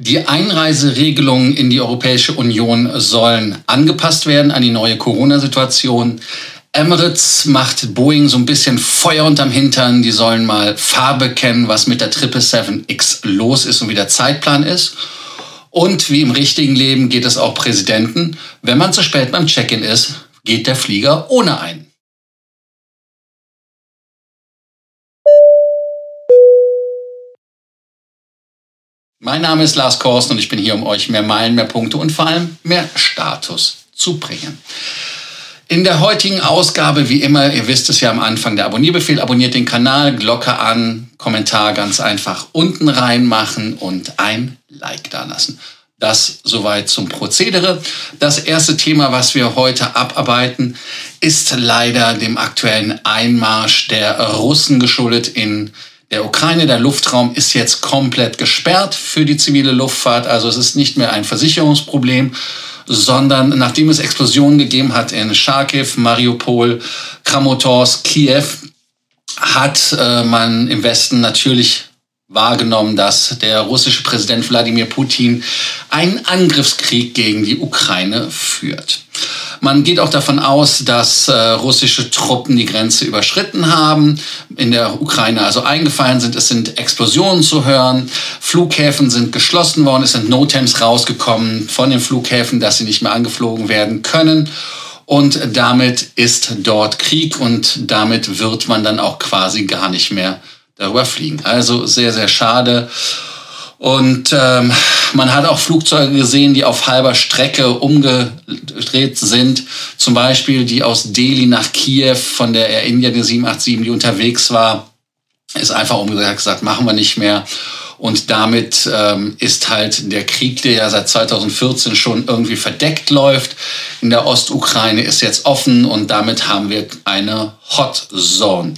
Die Einreiseregelungen in die Europäische Union sollen angepasst werden an die neue Corona-Situation. Emirates macht Boeing so ein bisschen Feuer unterm Hintern. Die sollen mal Farbe kennen, was mit der 777X los ist und wie der Zeitplan ist. Und wie im richtigen Leben geht es auch Präsidenten. Wenn man zu spät beim Check-in ist, geht der Flieger ohne ein. Mein Name ist Lars Korsten und ich bin hier, um euch mehr Meilen, mehr Punkte und vor allem mehr Status zu bringen. In der heutigen Ausgabe, wie immer, ihr wisst es ja am Anfang, der Abonnierbefehl, abonniert den Kanal, Glocke an, Kommentar ganz einfach unten reinmachen und ein Like dalassen. Das soweit zum Prozedere. Das erste Thema, was wir heute abarbeiten, ist leider dem aktuellen Einmarsch der Russen geschuldet in der Ukraine. Der Luftraum ist jetzt komplett gesperrt für die zivile Luftfahrt. Also es ist nicht mehr ein Versicherungsproblem, sondern nachdem es Explosionen gegeben hat in Charkiw, Mariupol, Kramatorsk, Kiew, hat äh, man im Westen natürlich wahrgenommen, dass der russische Präsident Wladimir Putin einen Angriffskrieg gegen die Ukraine führt. Man geht auch davon aus, dass äh, russische Truppen die Grenze überschritten haben, in der Ukraine also eingefallen sind. Es sind Explosionen zu hören, Flughäfen sind geschlossen worden, es sind Notems rausgekommen von den Flughäfen, dass sie nicht mehr angeflogen werden können. Und damit ist dort Krieg und damit wird man dann auch quasi gar nicht mehr darüber fliegen. Also sehr, sehr schade. Und ähm, man hat auch Flugzeuge gesehen, die auf halber Strecke umgedreht sind. Zum Beispiel die aus Delhi nach Kiew von der Air India, die 787, die unterwegs war, ist einfach umgesagt, machen wir nicht mehr. Und damit ähm, ist halt der Krieg, der ja seit 2014 schon irgendwie verdeckt läuft, in der Ostukraine ist jetzt offen und damit haben wir eine Hot Zone.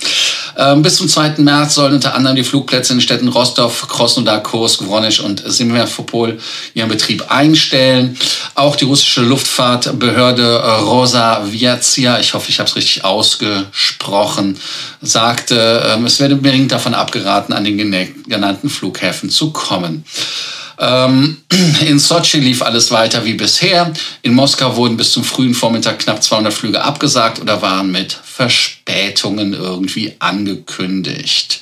Ähm, bis zum 2. März sollen unter anderem die Flugplätze in den Städten Rostov, Krasnodar, Kursk, Voronezh und Simferopol ihren Betrieb einstellen. Auch die russische Luftfahrtbehörde Rosa Viazia, ich hoffe, ich habe es richtig ausgesprochen, sagte, ähm, es werde dringend davon abgeraten, an den genannten Flughäfen zu kommen. Ähm, in Sochi lief alles weiter wie bisher. In Moskau wurden bis zum frühen Vormittag knapp 200 Flüge abgesagt oder waren mit Verspätungen irgendwie angekündigt.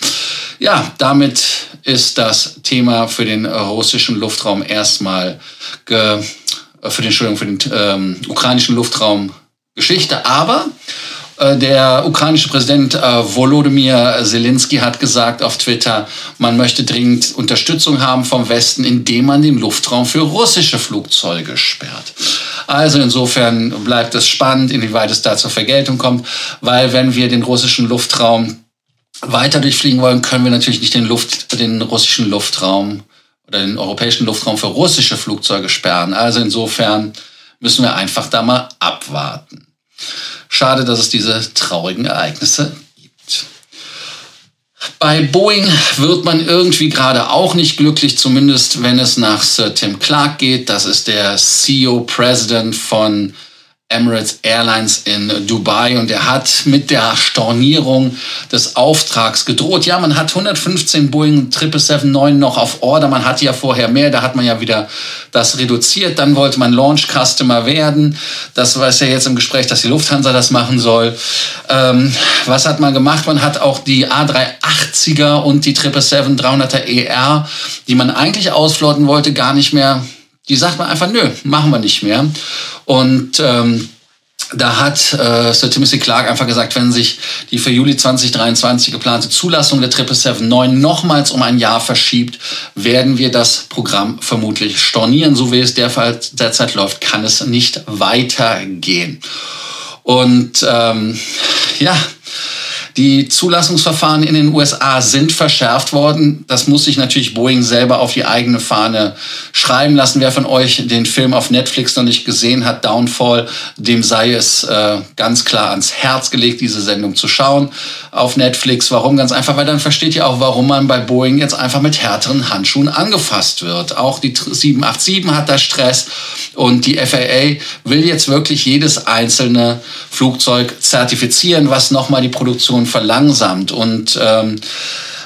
Ja, damit ist das Thema für den russischen Luftraum erstmal, äh, für den, Entschuldigung, für den ähm, ukrainischen Luftraum Geschichte. Aber der ukrainische Präsident äh, Volodymyr Zelensky hat gesagt auf Twitter, man möchte dringend Unterstützung haben vom Westen, indem man den Luftraum für russische Flugzeuge sperrt. Also insofern bleibt es spannend, inwieweit es da zur Vergeltung kommt, weil wenn wir den russischen Luftraum weiter durchfliegen wollen, können wir natürlich nicht den, Luft, den russischen Luftraum oder den europäischen Luftraum für russische Flugzeuge sperren. Also insofern müssen wir einfach da mal abwarten. Schade, dass es diese traurigen Ereignisse gibt. Bei Boeing wird man irgendwie gerade auch nicht glücklich, zumindest wenn es nach Sir Tim Clark geht. Das ist der CEO-President von Emirates Airlines in Dubai und er hat mit der Stornierung des Auftrags gedroht. Ja, man hat 115 Boeing 777-9 noch auf Order. Man hatte ja vorher mehr, da hat man ja wieder das reduziert. Dann wollte man Launch Customer werden. Das war ja jetzt im Gespräch, dass die Lufthansa das machen soll. Ähm, was hat man gemacht? Man hat auch die A380er und die 777-300er ER, die man eigentlich ausflotten wollte, gar nicht mehr die sagt man einfach, nö, machen wir nicht mehr. Und ähm, da hat äh, Sir Timothy Clark einfach gesagt, wenn sich die für Juli 2023 geplante Zulassung der 777-9 nochmals um ein Jahr verschiebt, werden wir das Programm vermutlich stornieren. So wie es derzeit läuft, kann es nicht weitergehen. Und ähm, ja, die Zulassungsverfahren in den USA sind verschärft worden. Das muss sich natürlich Boeing selber auf die eigene Fahne schreiben lassen. Wer von euch den Film auf Netflix noch nicht gesehen hat, Downfall, dem sei es äh, ganz klar ans Herz gelegt, diese Sendung zu schauen auf Netflix. Warum? Ganz einfach, weil dann versteht ihr auch, warum man bei Boeing jetzt einfach mit härteren Handschuhen angefasst wird. Auch die 787 hat da Stress und die FAA will jetzt wirklich jedes einzelne Flugzeug zertifizieren, was nochmal die Produktion verlangsamt. Und ähm,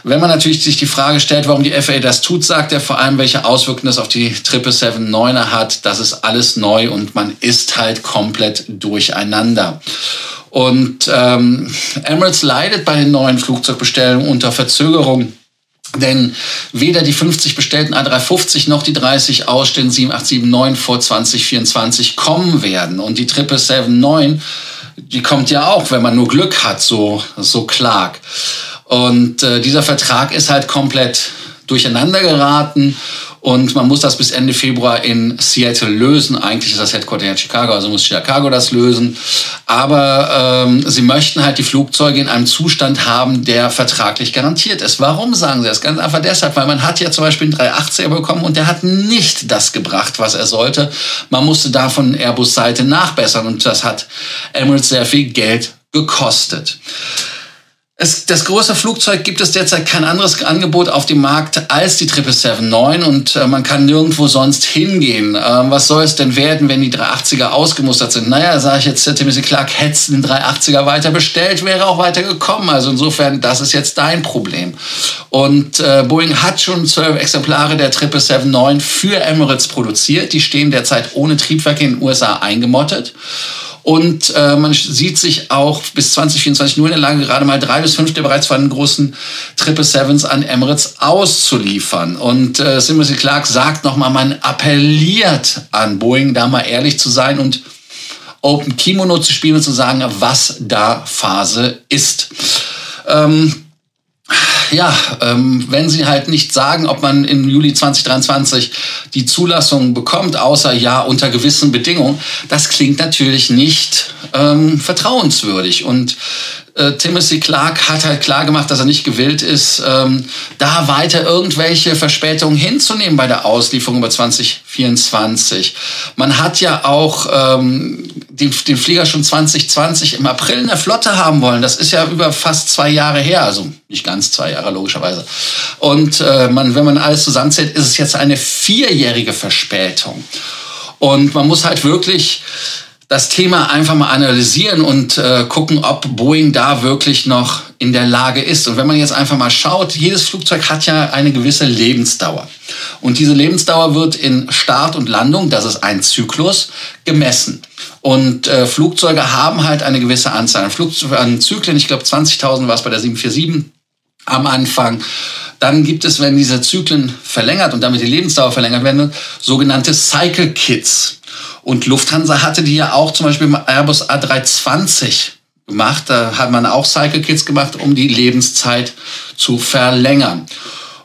Wenn man natürlich sich die Frage stellt, warum die FAA das tut, sagt er vor allem, welche Auswirkungen das auf die 777-9er hat. Das ist alles neu und man ist halt komplett durcheinander. Und ähm, Emirates leidet bei den neuen Flugzeugbestellungen unter Verzögerung. Denn weder die 50 bestellten A350 noch die 30 ausstehenden 7879 vor 2024 kommen werden. Und die 777-9, die kommt ja auch, wenn man nur Glück hat, so, so Clark. Und äh, dieser Vertrag ist halt komplett durcheinander geraten und man muss das bis Ende Februar in Seattle lösen. Eigentlich ist das Headquarter in Chicago, also muss Chicago das lösen. Aber ähm, sie möchten halt die Flugzeuge in einem Zustand haben, der vertraglich garantiert ist. Warum sagen sie das? Ganz einfach deshalb, weil man hat ja zum Beispiel einen 380er bekommen und der hat nicht das gebracht, was er sollte. Man musste da von Airbus-Seite nachbessern und das hat Emirates sehr viel Geld gekostet. Es, das große Flugzeug gibt es derzeit kein anderes Angebot auf dem Markt als die 777-9 und äh, man kann nirgendwo sonst hingehen. Äh, was soll es denn werden, wenn die 380er ausgemustert sind? Naja, sage ich jetzt, Timothy Clark, hättest den 380er weiter bestellt, wäre auch weiter gekommen. Also insofern, das ist jetzt dein Problem. Und äh, Boeing hat schon zwölf Exemplare der 777-9 für Emirates produziert. Die stehen derzeit ohne Triebwerk in den USA eingemottet. Und äh, man sieht sich auch bis 2024 nur in der Lage, gerade mal drei bis fünf der bereits vorhandenen großen Triple Sevens an Emirates auszuliefern. Und äh, Timothy Clark sagt nochmal, man appelliert an Boeing, da mal ehrlich zu sein und Open Kimono zu spielen und zu sagen, was da Phase ist. Ähm, ja, ähm, wenn sie halt nicht sagen, ob man im Juli 2023 die Zulassung bekommt, außer ja unter gewissen Bedingungen, das klingt natürlich nicht ähm, vertrauenswürdig. Und äh, Timothy Clark hat halt klar gemacht, dass er nicht gewillt ist, ähm, da weiter irgendwelche Verspätungen hinzunehmen bei der Auslieferung über 2024. Man hat ja auch ähm, den, den Flieger schon 2020 im April in der Flotte haben wollen. Das ist ja über fast zwei Jahre her, also nicht ganz zwei Jahre logischerweise. Und äh, man, wenn man alles zusammenzählt, ist es jetzt eine vierjährige Verspätung. Und man muss halt wirklich das Thema einfach mal analysieren und äh, gucken, ob Boeing da wirklich noch in der Lage ist. Und wenn man jetzt einfach mal schaut, jedes Flugzeug hat ja eine gewisse Lebensdauer. Und diese Lebensdauer wird in Start und Landung, das ist ein Zyklus, gemessen. Und äh, Flugzeuge haben halt eine gewisse Anzahl an, Flugzeugen, an Zyklen. Ich glaube 20.000 war es bei der 747 am Anfang. Dann gibt es, wenn diese Zyklen verlängert und damit die Lebensdauer verlängert werden, sogenannte Cycle Kits. Und Lufthansa hatte die ja auch zum Beispiel im Airbus A320 gemacht. Da hat man auch Cycle Kits gemacht, um die Lebenszeit zu verlängern.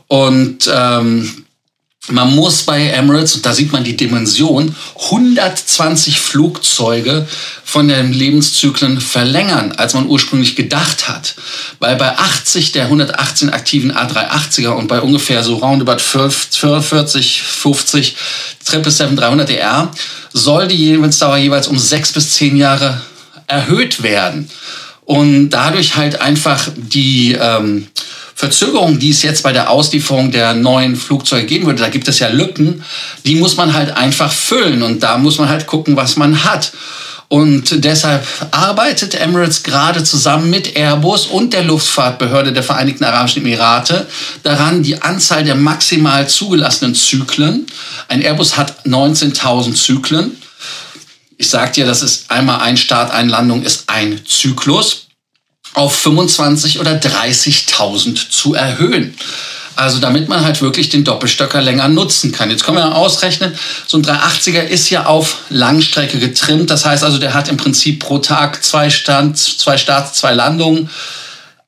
Und ähm, man muss bei Emirates, und da sieht man die Dimension, 120 Flugzeuge von den Lebenszyklen verlängern, als man ursprünglich gedacht hat. Weil bei 80 der 118 aktiven A380er und bei ungefähr so roundabout 40, 50 777-300ER soll die Lebensdauer jeweils um sechs bis zehn Jahre erhöht werden. Und dadurch halt einfach die ähm, Verzögerung, die es jetzt bei der Auslieferung der neuen Flugzeuge geben würde, da gibt es ja Lücken, die muss man halt einfach füllen und da muss man halt gucken, was man hat. Und deshalb arbeitet Emirates gerade zusammen mit Airbus und der Luftfahrtbehörde der Vereinigten Arabischen Emirate daran, die Anzahl der maximal zugelassenen Zyklen, ein Airbus hat 19.000 Zyklen, ich sage dir, das ist einmal ein Start, eine Landung ist ein Zyklus auf 25 oder 30.000 zu erhöhen. Also damit man halt wirklich den Doppelstöcker länger nutzen kann. Jetzt können wir ausrechnen, so ein 380er ist ja auf Langstrecke getrimmt. Das heißt also, der hat im Prinzip pro Tag zwei, Stand, zwei Starts, zwei Landungen.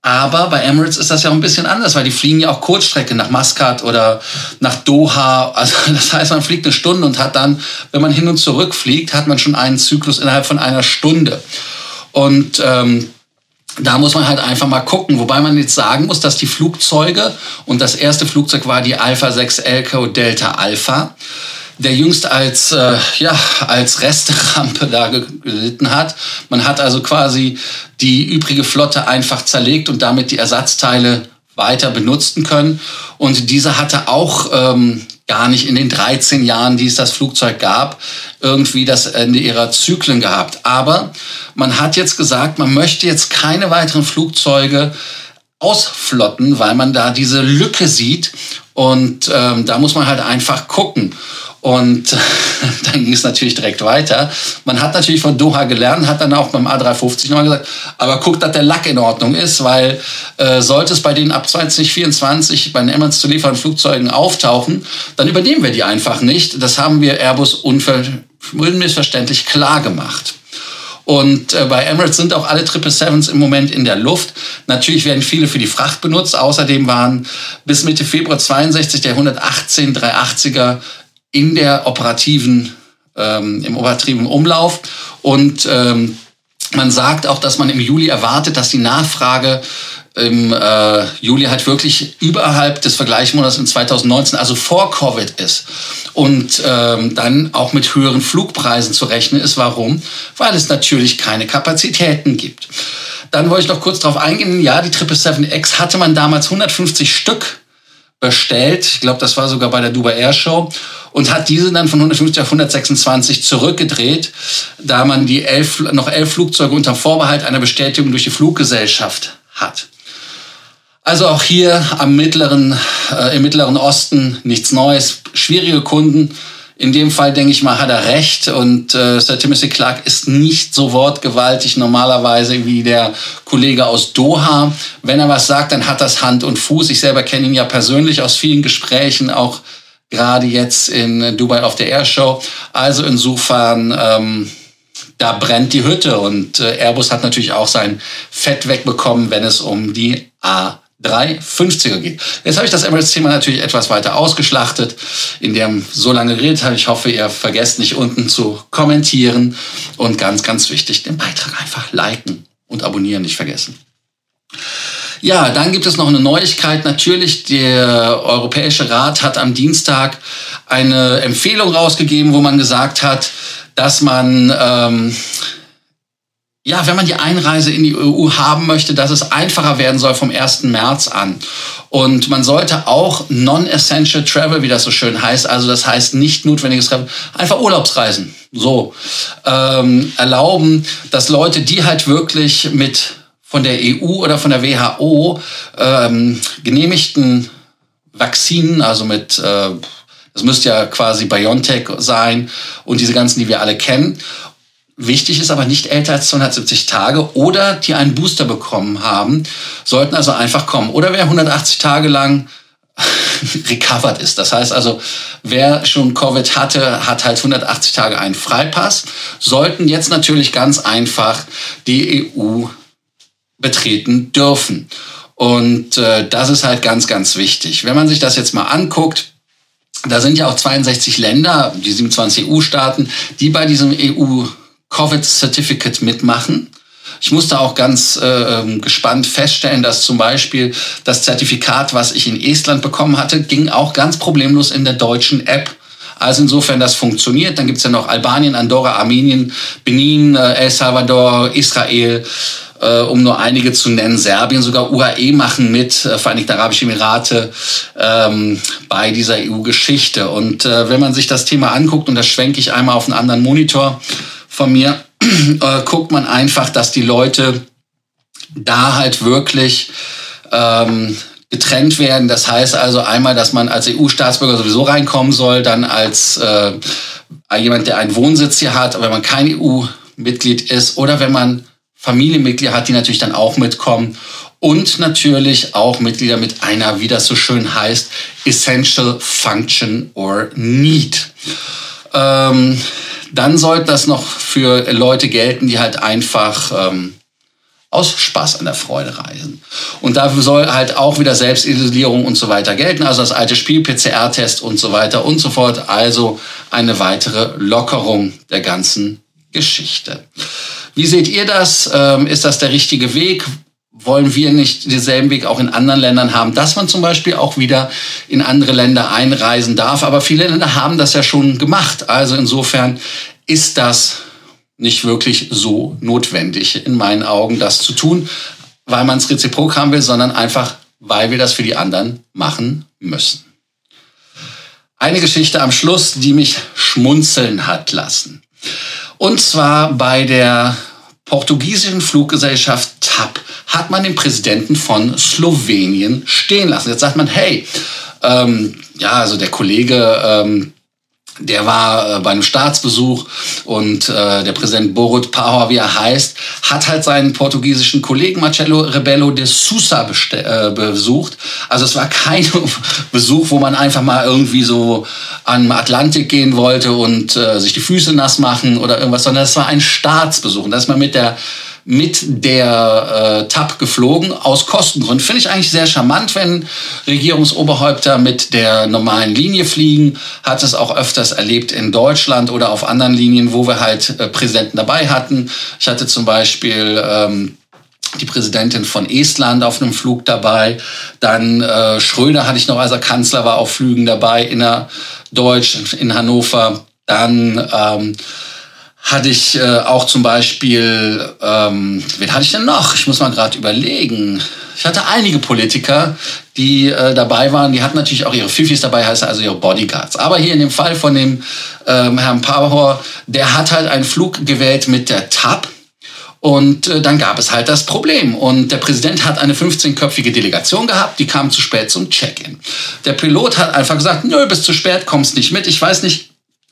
Aber bei Emirates ist das ja auch ein bisschen anders, weil die fliegen ja auch Kurzstrecke nach Maskat oder nach Doha. Also das heißt, man fliegt eine Stunde und hat dann, wenn man hin und zurück fliegt, hat man schon einen Zyklus innerhalb von einer Stunde. Und ähm, da muss man halt einfach mal gucken. Wobei man jetzt sagen muss, dass die Flugzeuge, und das erste Flugzeug war die Alpha 6 Elko Delta Alpha, der jüngst als, äh, ja, als Resterampe da gelitten hat. Man hat also quasi die übrige Flotte einfach zerlegt und damit die Ersatzteile weiter benutzen können. Und diese hatte auch ähm, gar nicht in den 13 Jahren, die es das Flugzeug gab, irgendwie das Ende ihrer Zyklen gehabt. Aber man hat jetzt gesagt, man möchte jetzt keine weiteren Flugzeuge ausflotten, weil man da diese Lücke sieht. Und ähm, da muss man halt einfach gucken. Und dann ging es natürlich direkt weiter. Man hat natürlich von Doha gelernt, hat dann auch beim A350 nochmal gesagt, aber guckt, dass der Lack in Ordnung ist, weil äh, sollte es bei denen ab 2024 bei den Emirates zu liefern Flugzeugen auftauchen, dann übernehmen wir die einfach nicht. Das haben wir Airbus unmissverständlich klar gemacht. Und äh, bei Emirates sind auch alle 777s im Moment in der Luft. Natürlich werden viele für die Fracht benutzt. Außerdem waren bis Mitte Februar 62 der 118 380er in der operativen, ähm, im operativen Umlauf. Und ähm, man sagt auch, dass man im Juli erwartet, dass die Nachfrage im äh, Juli halt wirklich überhalb des Vergleichsmonats in 2019, also vor Covid ist und ähm, dann auch mit höheren Flugpreisen zu rechnen ist. Warum? Weil es natürlich keine Kapazitäten gibt. Dann wollte ich noch kurz darauf eingehen. Ja, die 777X hatte man damals 150 Stück bestellt. Ich glaube, das war sogar bei der Dubai Air Show und hat diese dann von 150 auf 126 zurückgedreht, da man die elf, noch elf Flugzeuge unter Vorbehalt einer Bestätigung durch die Fluggesellschaft hat. Also auch hier am mittleren, äh, im Mittleren Osten nichts Neues, schwierige Kunden. In dem Fall denke ich mal, hat er recht und äh, Sir Timothy Clark ist nicht so wortgewaltig normalerweise wie der Kollege aus Doha. Wenn er was sagt, dann hat das Hand und Fuß. Ich selber kenne ihn ja persönlich aus vielen Gesprächen, auch gerade jetzt in Dubai auf der Airshow. Also insofern, ähm, da brennt die Hütte und äh, Airbus hat natürlich auch sein Fett wegbekommen, wenn es um die A 350er geht. Jetzt habe ich das Emirates-Thema natürlich etwas weiter ausgeschlachtet, in dem so lange geredet habe. Ich hoffe, ihr vergesst nicht unten zu kommentieren und ganz, ganz wichtig, den Beitrag einfach liken und abonnieren nicht vergessen. Ja, dann gibt es noch eine Neuigkeit. Natürlich, der Europäische Rat hat am Dienstag eine Empfehlung rausgegeben, wo man gesagt hat, dass man ähm, ja, wenn man die Einreise in die EU haben möchte, dass es einfacher werden soll vom 1. März an. Und man sollte auch Non-Essential Travel, wie das so schön heißt, also das heißt nicht notwendiges Travel, einfach Urlaubsreisen so ähm, erlauben, dass Leute, die halt wirklich mit von der EU oder von der WHO ähm, genehmigten Vakzinen, also mit äh, das müsste ja quasi BioNTech sein und diese ganzen, die wir alle kennen. Wichtig ist aber nicht älter als 270 Tage oder die einen Booster bekommen haben, sollten also einfach kommen. Oder wer 180 Tage lang recovered ist. Das heißt also, wer schon Covid hatte, hat halt 180 Tage einen Freipass, sollten jetzt natürlich ganz einfach die EU betreten dürfen. Und äh, das ist halt ganz, ganz wichtig. Wenn man sich das jetzt mal anguckt, da sind ja auch 62 Länder, die 27 EU-Staaten, die bei diesem EU Covid-Certificate mitmachen. Ich musste auch ganz äh, ähm, gespannt feststellen, dass zum Beispiel das Zertifikat, was ich in Estland bekommen hatte, ging auch ganz problemlos in der deutschen App. Also insofern das funktioniert. Dann gibt's ja noch Albanien, Andorra, Armenien, Benin, äh, El Salvador, Israel, äh, um nur einige zu nennen. Serbien, sogar UAE machen mit, äh, Vereinigte Arabische Emirate, ähm, bei dieser EU-Geschichte. Und äh, wenn man sich das Thema anguckt, und das schwenke ich einmal auf einen anderen Monitor, von mir, äh, guckt man einfach, dass die Leute da halt wirklich ähm, getrennt werden. Das heißt also einmal, dass man als EU-Staatsbürger sowieso reinkommen soll, dann als äh, jemand, der einen Wohnsitz hier hat, wenn man kein EU-Mitglied ist oder wenn man Familienmitglieder hat, die natürlich dann auch mitkommen und natürlich auch Mitglieder mit einer, wie das so schön heißt, Essential Function or Need. Ähm, dann sollte das noch für Leute gelten, die halt einfach ähm, aus Spaß an der Freude reisen. Und dafür soll halt auch wieder Selbstisolierung und so weiter gelten, also das alte Spiel, PCR-Test und so weiter und so fort. Also eine weitere Lockerung der ganzen Geschichte. Wie seht ihr das? Ähm, ist das der richtige Weg? Wollen wir nicht denselben Weg auch in anderen Ländern haben, dass man zum Beispiel auch wieder in andere Länder einreisen darf. Aber viele Länder haben das ja schon gemacht. Also insofern ist das nicht wirklich so notwendig in meinen Augen, das zu tun, weil man es reziprok haben will, sondern einfach, weil wir das für die anderen machen müssen. Eine Geschichte am Schluss, die mich schmunzeln hat lassen. Und zwar bei der portugiesischen Fluggesellschaft TAP hat man den Präsidenten von Slowenien stehen lassen. Jetzt sagt man, hey, ähm, ja, also der Kollege, ähm, der war äh, bei einem Staatsbesuch und äh, der Präsident Borut Pahor, wie er heißt, hat halt seinen portugiesischen Kollegen Marcelo Rebelo de Sousa äh, besucht. Also es war kein Besuch, wo man einfach mal irgendwie so an Atlantik gehen wollte und äh, sich die Füße nass machen oder irgendwas, sondern es war ein Staatsbesuch. Und da ist man mit der mit der äh, TAP geflogen, aus Kostengründen. Finde ich eigentlich sehr charmant, wenn Regierungsoberhäupter mit der normalen Linie fliegen. Hat es auch öfters erlebt in Deutschland oder auf anderen Linien, wo wir halt äh, Präsidenten dabei hatten. Ich hatte zum Beispiel ähm, die Präsidentin von Estland auf einem Flug dabei. Dann äh, Schröder hatte ich noch, als er Kanzler war, auf Flügen dabei, innerdeutsch in Hannover. Dann ähm, hatte ich äh, auch zum Beispiel, ähm, wen hatte ich denn noch? Ich muss mal gerade überlegen. Ich hatte einige Politiker, die äh, dabei waren. Die hatten natürlich auch ihre Fifis dabei, heißt also ihre Bodyguards. Aber hier in dem Fall von dem ähm, Herrn Power, der hat halt einen Flug gewählt mit der TAP. Und äh, dann gab es halt das Problem. Und der Präsident hat eine 15-köpfige Delegation gehabt, die kam zu spät zum Check-in. Der Pilot hat einfach gesagt, nö, bis zu spät, kommst nicht mit. Ich weiß nicht,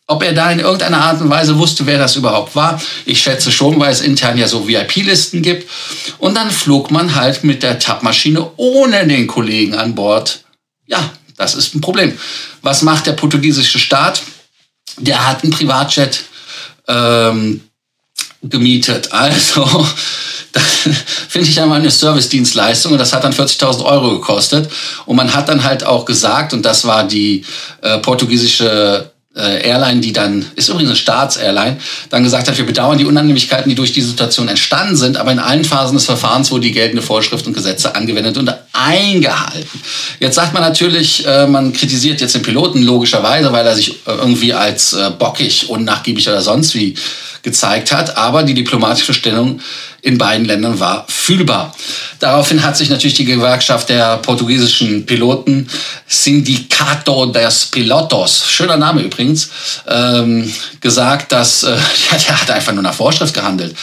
ob er da in irgendeiner Art und Weise wusste, wer das überhaupt war. Ich schätze schon, weil es intern ja so VIP-Listen gibt. Und dann flog man halt mit der TAP-Maschine ohne den Kollegen an Bord. Ja, das ist ein Problem. Was macht der portugiesische Staat? Der hat einen Privatjet ähm, gemietet. Also, finde ich einmal eine Service-Dienstleistung und das hat dann 40.000 Euro gekostet. Und man hat dann halt auch gesagt, und das war die äh, portugiesische äh, Airline, die dann, ist übrigens eine Staatsairline, dann gesagt hat, wir bedauern die Unannehmlichkeiten, die durch die Situation entstanden sind, aber in allen Phasen des Verfahrens wurde die geltende Vorschrift und Gesetze angewendet und eingehalten. Jetzt sagt man natürlich, äh, man kritisiert jetzt den Piloten logischerweise, weil er sich äh, irgendwie als bockig, unnachgiebig oder sonst wie gezeigt hat, aber die diplomatische Stellung in beiden Ländern war fühlbar. Daraufhin hat sich natürlich die Gewerkschaft der portugiesischen Piloten Sindicato des Pilotos, schöner Name übrigens, ähm, gesagt, dass äh, ja, der hat einfach nur nach Vorschrift gehandelt.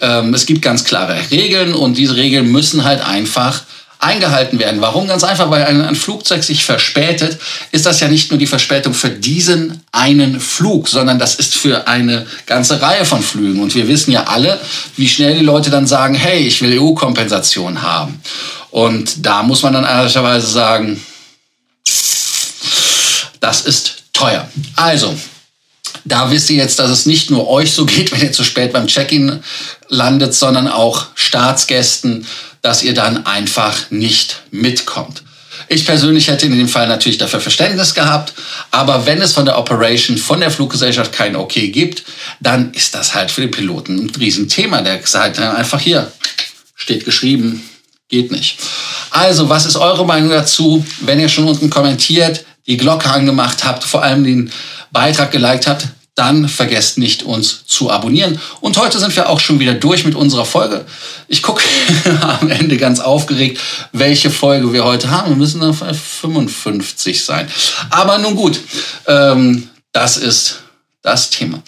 Ähm, es gibt ganz klare Regeln und diese Regeln müssen halt einfach eingehalten werden. Warum? Ganz einfach, weil ein, ein, Flugzeug sich verspätet, ist das ja nicht nur die Verspätung für diesen einen Flug, sondern das ist für eine ganze Reihe von Flügen. Und wir wissen ja alle, wie schnell die Leute dann sagen, hey, ich will EU-Kompensation haben. Und da muss man dann ehrlicherweise sagen, das ist teuer. Also, da wisst ihr jetzt, dass es nicht nur euch so geht, wenn ihr zu spät beim Check-in landet, sondern auch Staatsgästen, dass ihr dann einfach nicht mitkommt. Ich persönlich hätte in dem Fall natürlich dafür Verständnis gehabt, aber wenn es von der Operation, von der Fluggesellschaft kein Okay gibt, dann ist das halt für den Piloten ein Riesenthema. Der sagt dann einfach hier, steht geschrieben, geht nicht. Also, was ist eure Meinung dazu? Wenn ihr schon unten kommentiert, die Glocke angemacht habt, vor allem den Beitrag geliked habt, dann vergesst nicht, uns zu abonnieren. Und heute sind wir auch schon wieder durch mit unserer Folge. Ich gucke am Ende ganz aufgeregt, welche Folge wir heute haben. Wir müssen auf 55 sein. Aber nun gut, ähm, das ist das Thema.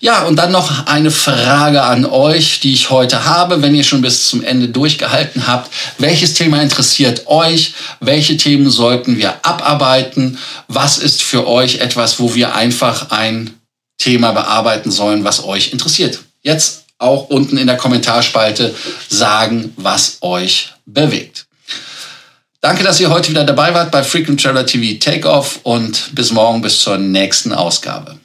Ja, und dann noch eine Frage an euch, die ich heute habe, wenn ihr schon bis zum Ende durchgehalten habt. Welches Thema interessiert euch? Welche Themen sollten wir abarbeiten? Was ist für euch etwas, wo wir einfach ein Thema bearbeiten sollen, was euch interessiert. Jetzt auch unten in der Kommentarspalte sagen, was euch bewegt. Danke, dass ihr heute wieder dabei wart bei Frequent Traveler TV Takeoff und bis morgen, bis zur nächsten Ausgabe.